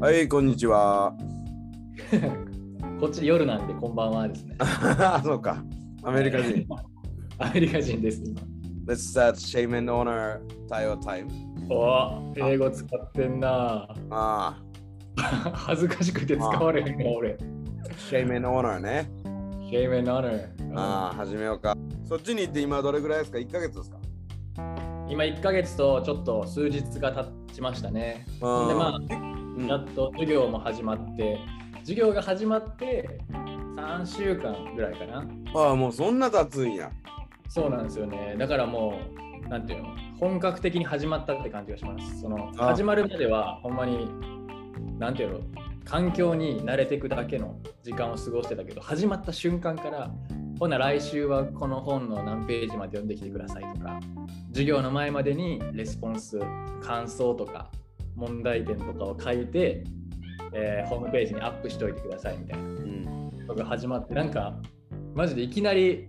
はい、こんにちは。こっち夜なんでこんばんはですね。あ そうか。アメリカ人。アメリカ人です、今。Let's start shame and honor 対応タイム。お英語使ってんな。あ恥ずかしくて使われへんな、俺。あ、shame and honor ね。Shame and honor。ああ、始めようか。そっちに行って今どれぐらいですか ?1 ヶ月ですか？今1ヶ月とちょっと数日が経ちましたね。あで、まうんあ、やっと授業も始まって、授業が始まって3週間ぐらいかな。ああ、もうそんな経つんや。そうなんですよね。だからもう、なんていうの、本格的に始まったって感じがします。そのあ始まるまでは、ほんまに、なんていうの、環境に慣れていくだけの時間を過ごしてたけど、始まった瞬間から、ほな来週はこの本の何ページまで読んできてくださいとか、授業の前までにレスポンス、感想とか、問題点とかを書いて、えーホームページにアップしといてくださいみたいな。うん。のが始まってなんかマジでいきなり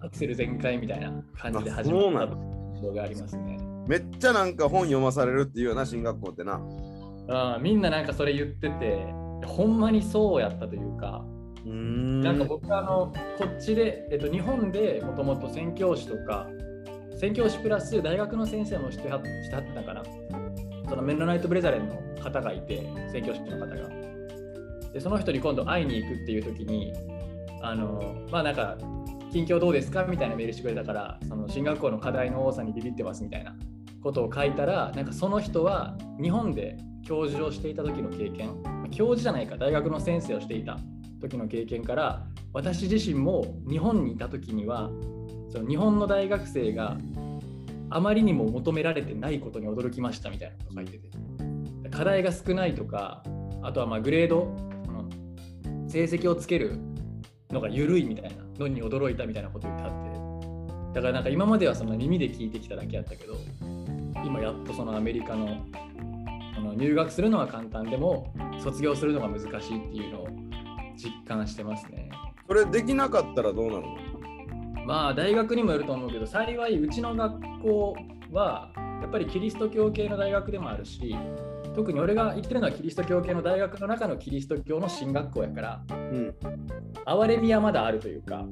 アクセル全開みたいな感じで始まった印象がありますね。めっちゃなんか本読まされるっていうような進学校ってな。あみんななんかそれ言っててほんまにそうやったというか、うーん。なんか僕あのこっちで、えっと、日本でもともと宣教師とか宣教師プラス大学の先生もしてはしてはったかなそのメンノナイト・ブレザレンの方がいて宣教師の方が。でその人に今度会いに行くっていう時にあのまあなんか近況どうですかみたいなメールしてくれたからその進学校の課題の多さにビビってますみたいなことを書いたらなんかその人は日本で教授をしていた時の経験教授じゃないか大学の先生をしていた時の経験から私自身も日本にいた時にはその日本の大学生があまりにも求められてないことに驚きましたみたいなこと書いてて。課題が少ないとかあとはまグレード成績をつけるのが緩いみたいなのに驚いたみたいなこと言ってあって。だからなんか今まではその耳で聞いてきただけやったけど今やっとそのアメリカのその入学するのは簡単でも卒業するのが難しいっていうのを実感してますね。それできなかったらどうなの？まあ大学にもよると思うけど幸いうちの学校はやっぱりキリスト教系の大学でもあるし特に俺が行ってるのはキリスト教系の大学の中のキリスト教の進学校やからうん。哀れみはまだあるというか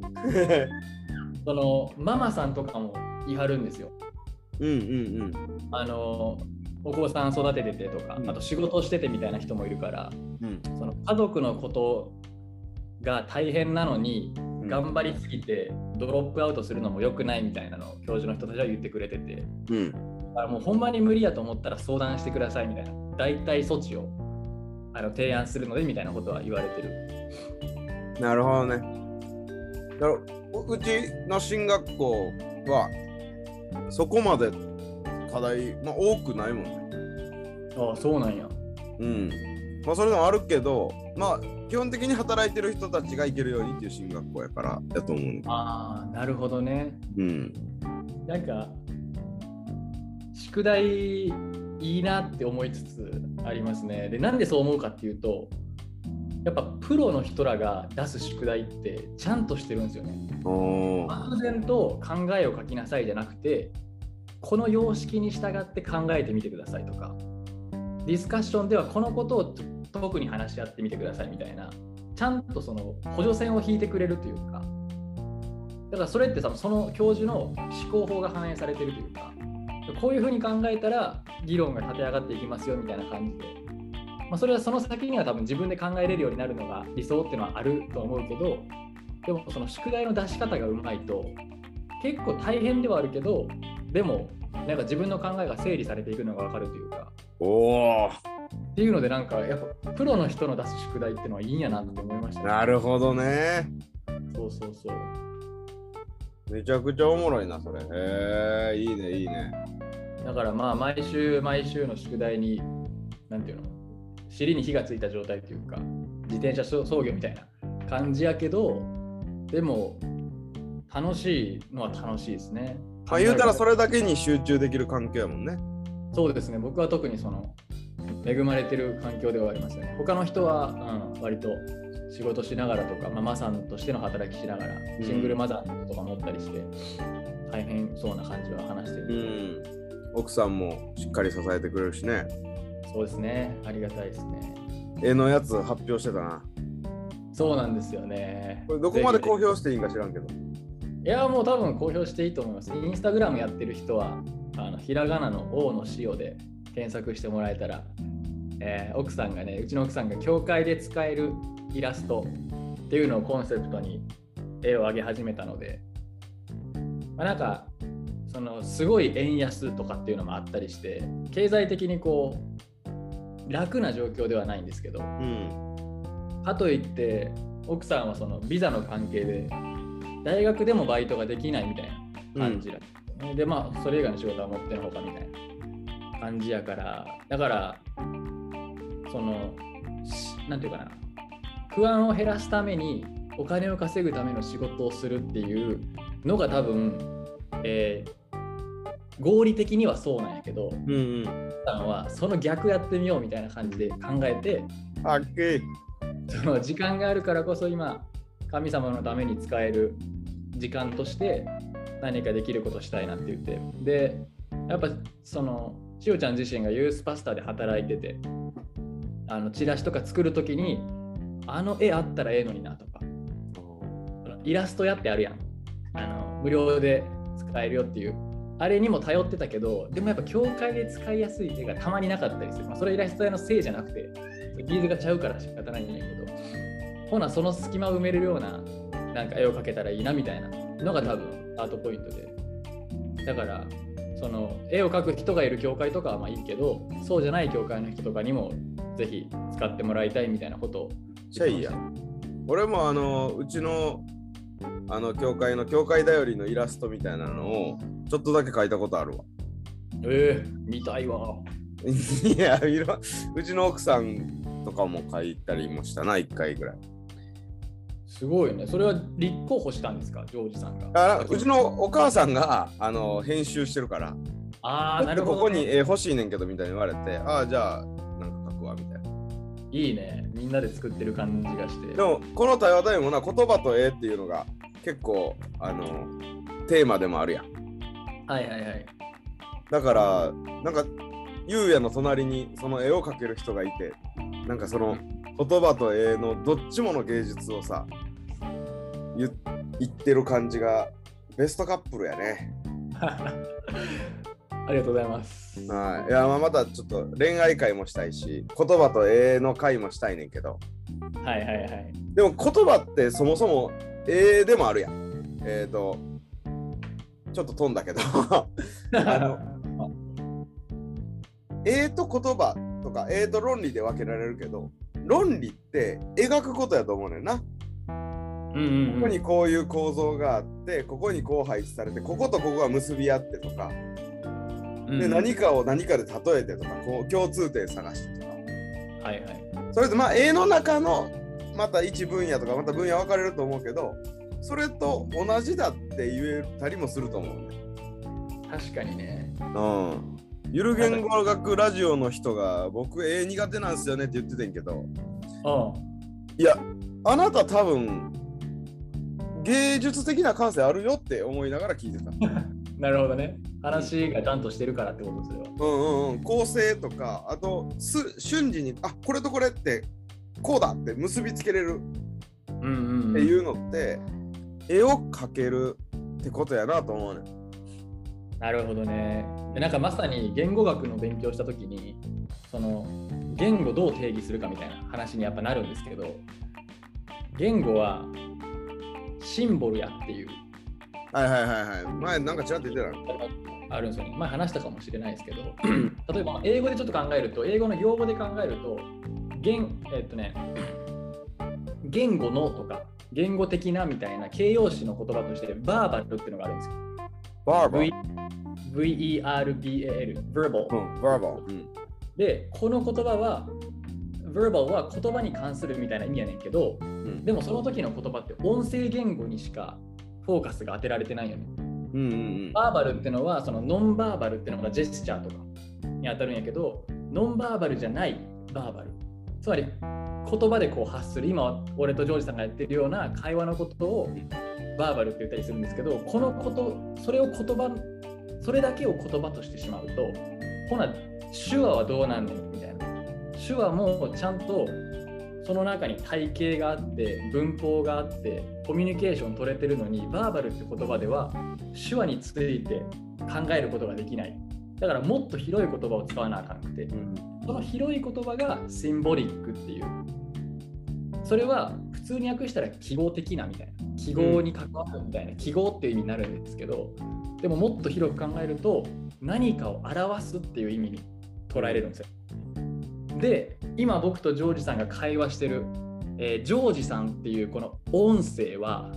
そのママさんとかも言い張るんですよ。うんうんあのお子さん育てててとかうんあと仕事しててみたいな人もいるからうん。うんその家族のことが大変なのにうん頑張りすぎてドロップアウトするのも良くないみたいなのを教授の人たちは言ってくれててうん。だからもうほんまに無理やと思ったら相談してくださいみたいな代替措置をあの提案するのでみたいなことは言われてるなるほどね。だからうちの進学校はそこまで課題、まあ、多くないもんね。ああそうなんやうん。まあそれでもあるけど、まあ基本的に働いてる人たちが行けるようにっていう進学校やからやと思うね。ああなるほどね。うん。なんか宿題いいなって思いつつありますね。でなんでそう思うかっていうとやっぱプロの人らが出す宿題ってちゃんとしてるんですよね。漠然と考えを書きなさいじゃなくてこの様式に従って考えてみてくださいとか。ディスカッションではこのことを特に話し合ってみてくださいみたいな。ちゃんとその補助線を引いてくれるというか。だからそれってその教授の思考法が反映されてるというか。こういうふうに考えたら議論が立て上がっていきますよみたいな感じで、まあ、それはその先には多分自分で考えれるようになるのが理想っていうのはあると思うけど。でもその宿題の出し方がうまいと。結構大変ではあるけど。でもなんか自分の考えが整理されていくのが分かるというか。おっていうのでなんかやっぱプロの人の出す宿題っていうのはいいんやなって思いました、なるほどね。そうそうそうめちゃくちゃおもろいな、それ。へえ、いいね、いいね。だからまあ毎週毎週の宿題になんていうの？尻に火がついた状態というか自転車操業みたいな感じやけどでも楽しいのは楽しいですね。まあ言うたらそれれだけに集中できる環境やもんね。そうですね僕は特にその恵まれてる環境ではありますよね。他の人は、うん、割と仕事しながらとか、まあ、マさんとしての働きしながらうんシングルマザーとか持ったりして、大変そうな感じは話してうる。ん。奥さんもしっかり支えてくれるしね。そうですね。ありがたいですね。絵のやつ発表してたな。そうなんですよね。これどこまで公ぜ表していいんか知らんけど。ひいや、もう多分公表していいと思います。インスタグラムやってる人は、あのひらがなの王の塩で検索してもらえたら、えー奥さんがね、うちの奥さんが教会で使えるイラストっていうのをコンセプトに絵を上げ始めたので、まあ、なんか、そのすごい円安とかっていうのもあったりして、経済的にこう、楽な状況ではないんですけど、うん。かといって奥さんはそのビザの関係で大学でもバイトができないみたいな感じだったね、でまあそれ以外の仕事は持ってのほかみたいな感じやからだからそのしなんていうかな不安を減らすためにお金を稼ぐための仕事をするっていうのが多分、えー合理的にはそうなんやけど奥うんうん。さんはその逆やってみようみたいな感じで考えて。その時間があるからこそ今神様のために使える時間として何かできることしたいなって言ってでやっぱそのしおちゃん自身がユースパスタで働いててあのチラシとか作るときにあの絵あったらええのになとか。イラストやってあるやん。あの無料で使えるよっていう。あれにも頼ってたけどでもやっぱ教会で使いやすい絵がたまになかったりする、まあ、それイラスト屋のせいじゃなくてビーズがちゃうから仕方ないんだけど。ほなその隙間を埋めるようななんか絵を描けたらいいなみたいなのが多分アートポイントで。だからその絵を描く人がいる教会とかはまあいいけどそうじゃない教会の人とかにもぜひ使ってもらいたいみたいなことをいいや。俺もあのうちのあの教会の教会だよりのイラストみたいなのをちょっとだけ描いたことあるわ。ええ見たいわ。いやいろうちの奥さんとかも描いたりもしたな1回ぐらい。すごいね。それは立候補したんですかジョージさんが？あうちのお母さんがあの編集してるから。ああなるほど、ね、ここに絵欲しいねんけどみたいに言われてああじゃあいいねみんなで作ってる感じがしてでもこの対話タイムもな言葉と絵っていうのが結構あのテーマでもあるやん。はいはいはいだからなんかゆうやの隣にその絵を描ける人がいてなんかその言葉と絵のどっちもの芸術をさ言言ってる感じがベストカップルやね。ありがとうございます。はい、いやまあまたちょっと恋愛会もしたいし言葉と絵の会もしたいねんけど。はいはいはい。でも言葉ってそもそも絵でもあるやん。えっ、ー、とちょっと飛んだけど。あの絵と言葉とか絵と論理で分けられるけど論理って描くことやと思うねんな。うんうんうん。ここにこういう構造があってここにこう配置されてこことここが結び合ってとかで何かを何かで例えてとかこう共通点探してとか。はいはい。それでまあ絵の中のまた一分野とかまた分野分かれると思うけどそれと同じだって言えたりもすると思うね。確かにね。うん。ゆる言語学ラジオの人が僕絵苦手なんすよねって言ってたんやけど。ういやあなた多分芸術的な感性あるよって思いながら聞いてた。ん なるほどね。話がちゃんとしてるからってことそれは。うんうんうん、構成とかあとす瞬時にあこれとこれってこうだって結びつけれる。うんうん、っていうのって、絵を描けるってことやなと思うね。なるほどね。でなんかまさに言語学の勉強した時にその言語どう定義するかみたいな話にやっぱなるんですけど言語はシンボルやっていうはいはいはいはい。前なんかちらっと言ってたあるんですよね。前話したかもしれないですけど、例えばまあ英語でちょっと考えると、英語の用語で考えると、言えっとね、言語のとか、言語的なみたいな形容詞の言葉として、バーバルっていうのがあるんですよ。バーバー。V-E-R-B-A-L、verbal。うん、バーバー。うん。で、この言葉は、verbal は言葉に関するみたいな意味やねんけど、うん。でもその時の言葉って音声言語にしかフォーカスが当てられてないよね。うんうんバーバルってのはそのノンバーバルってのがジェスチャーとかに当たるんやけどノンバーバルじゃないバーバル。つまり言葉でこう発する今俺とジョージさんがやってるような会話のことをバーバルって言ったりするんですけどこのことそれを言葉それだけを言葉としてしまうとほな手話はどうなんねんみたいな手話もちゃんとその中に体系があって文法があってコミュニケーション取れてるのにバーバルって言葉では手話について考えることができない。だからもっと広い言葉を使わなあかんくてその広い言葉がシンボリックっていう。それは普通に訳したら記号的なみたいな。記号に関わるみたいな。記号っていう意味になるんですけどでももっと広く考えると何かを表すっていう意味に捉えれるんですよで今僕とジョージさんが会話してる、えー、ジョージさんっていうこの音声は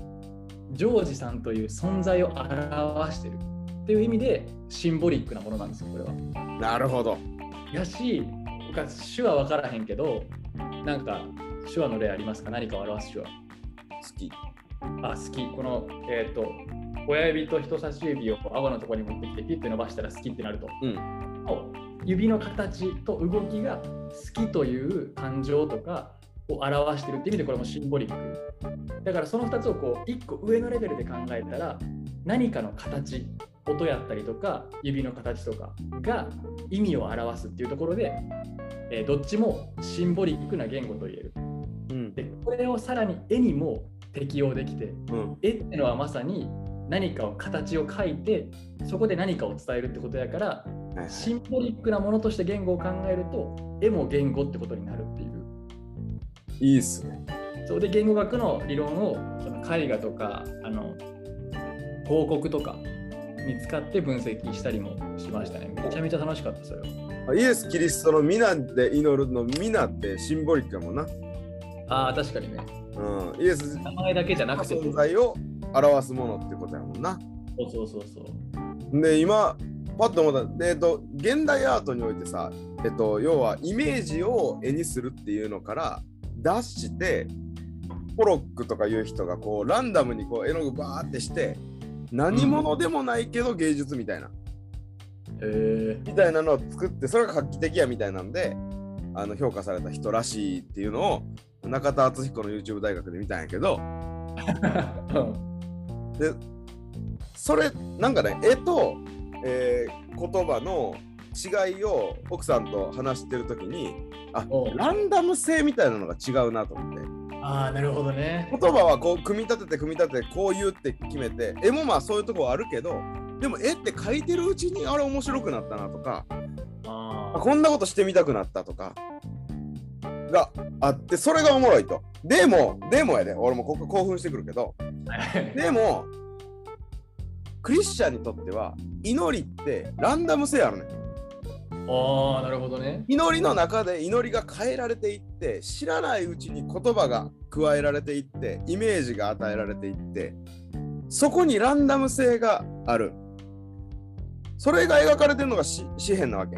ジョージさんという存在を表してるっていう意味でシンボリックなものなんですよこれは。なるほど。やし僕は手話分からへんけどなんか手話の例ありますか？何かを表す手話。好き。あ好き。このえっ、ー、と親指と人差し指を顎のところに持ってきてピッて伸ばしたら好きってなると。うん、指の形と動きが好きという感情とかを表してるっていう意味でこれもシンボリック。だからその2つをこう1個上のレベルで考えたら何かの形音やったりとか指の形とかが意味を表すっていうところで、えー、どっちもシンボリックな言語と言える、うん、でこれをさらに絵にも適用できて、うん、絵っていうのはまさに何かを形を描いてそこで何かを伝えるってことやからシンボリックなものとして言語を考えると絵も言語ってことになるっていう。いいっすね。そうで言語学の理論をその絵画とかあの広告とかに使って分析したりもしましたね。めちゃめちゃ楽しかったそれは。イエス・キリストの皆で祈るの皆ってシンボリックやもんな。ああ、確かにね。うん、イエス名前だけじゃなくて存在を表すものってことやもんな。そうそうそうそう。で、今、パッと思った、えっと、現代アートにおいてさ、えっと、要はイメージを絵にするっていうのから出してポロックとかいう人がこうランダムにこう絵の具バーってして何者でもないけど芸術みたいな、うん、みたいなのを作ってそれが画期的やみたいなんであの評価された人らしいっていうのを中田敦彦の YouTube 大学で見たんやけど。でそれなんかね絵とえー、言葉の違いを奥さんと話してる時にあランダム性みたいなのが違うなと思って。ああなるほどね。言葉はこう組み立てて組み立ててこう言うって決めて絵もまあそういうとこあるけどでも絵って描いてるうちにあれ面白くなったなとかあこんなことしてみたくなったとかがあってそれがおもろいと。でもでもやで。俺もここ興奮してくるけど。でもクリスチャンにとっては祈りってランダム性あるねああなるほどね。祈りの中で祈りが変えられていって知らないうちに言葉が加えられていってイメージが与えられていってそこにランダム性がある。それが描かれてるのが詩篇なわけ。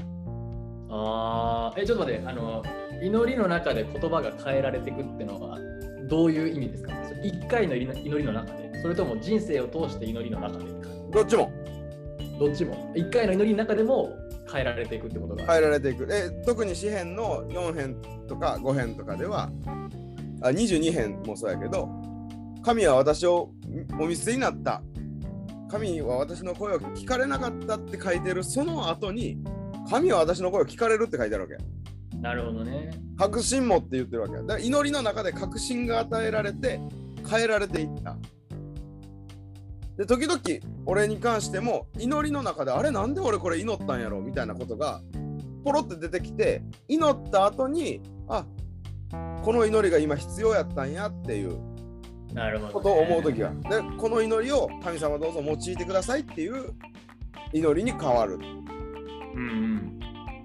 ああえちょっと待ってあの祈りの中で言葉が変えられていくってのはどういう意味ですか？一回の祈りの中でそれとも人生を通して祈りの中で？どっちも。どっちも？1回の祈りの中でも変えられていくってことが。変えられていく。え特に詩編の4編とか5編とかでは、あ22編もそうやけど、神は私をお見捨てになった。神は私の声を聞かれなかったって書いてるその後に、神は私の声を聞かれるって書いてあるわけ。なるほどね。確信もって言ってるわけ。だから祈りの中で確信が与えられて変えられていった。で時々俺に関しても祈りの中であれなんで俺これ祈ったんやろみたいなことがポロって出てきて祈った後にあこの祈りが今必要やったんやっていうことを思う時が、ね、でこの祈りを神様どうぞ用いてくださいっていう祈りに変わる、うん、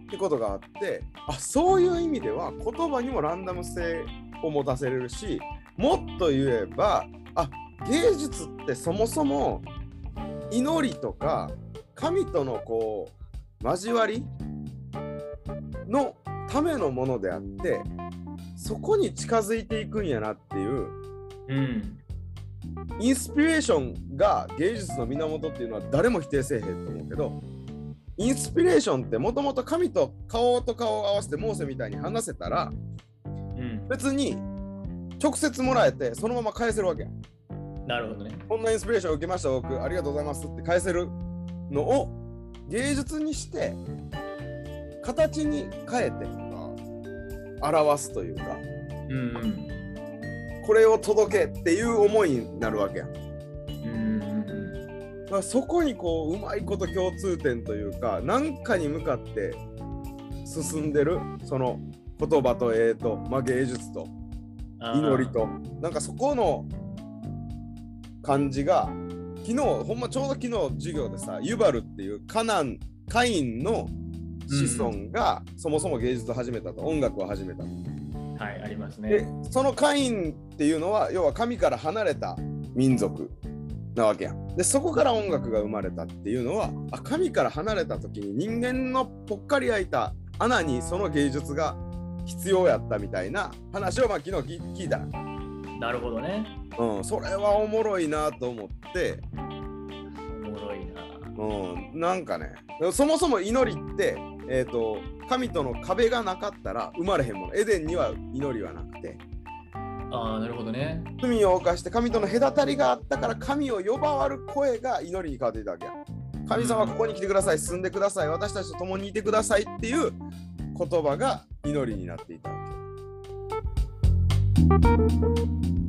ってことがあってあそういう意味では言葉にもランダム性を持たせれるしもっと言えばあ芸術ってそもそも祈りとか神とのこう交わりのためのものであってそこに近づいていくんやなっていう、うん、インスピレーションが芸術の源っていうのは誰も否定せえへんと思うけどインスピレーションってもともと神と顔と顔を合わせてモーセみたいに話せたら、うん、別に直接もらえてそのまま返せるわけや。なるほどね。こんなインスピレーションを受けました、僕、ありがとうございますって返せるのを芸術にして、形に変えて表すというか。うん。うんこれを届けっていう思いになるわけやん。うんうんだからそこにこううまいこと共通点というか何かに向かって進んでるその言葉と絵と、まあ、芸術と祈りとなんかそこの感じが昨日ほんまちょうど昨日授業でさユバルっていうカナンカインの子孫がそもそも芸術を始めたと音楽を始めたと。はいありますでね。そのカインっていうのは要は神から離れた民族なわけやん。でそこから音楽が生まれたっていうのはあ神から離れた時に人間のぽっかり開いた穴にその芸術が必要やったみたいな話をまあ昨日聞聞いたら、なるほどね。うん、それはおもろいなと思って、おもろいな。うん、なんかねそもそも祈りって、えー、と神との壁がなかったら生まれへんものエデンには祈りはなくてああ、なるほどね。罪を犯して神との隔たりがあったから神を呼ばわる声が祈りに変わっていたわけや。神様ここに来てください、進んでください、私たちと共にいてくださいっていう言葉が祈りになっていたわけ。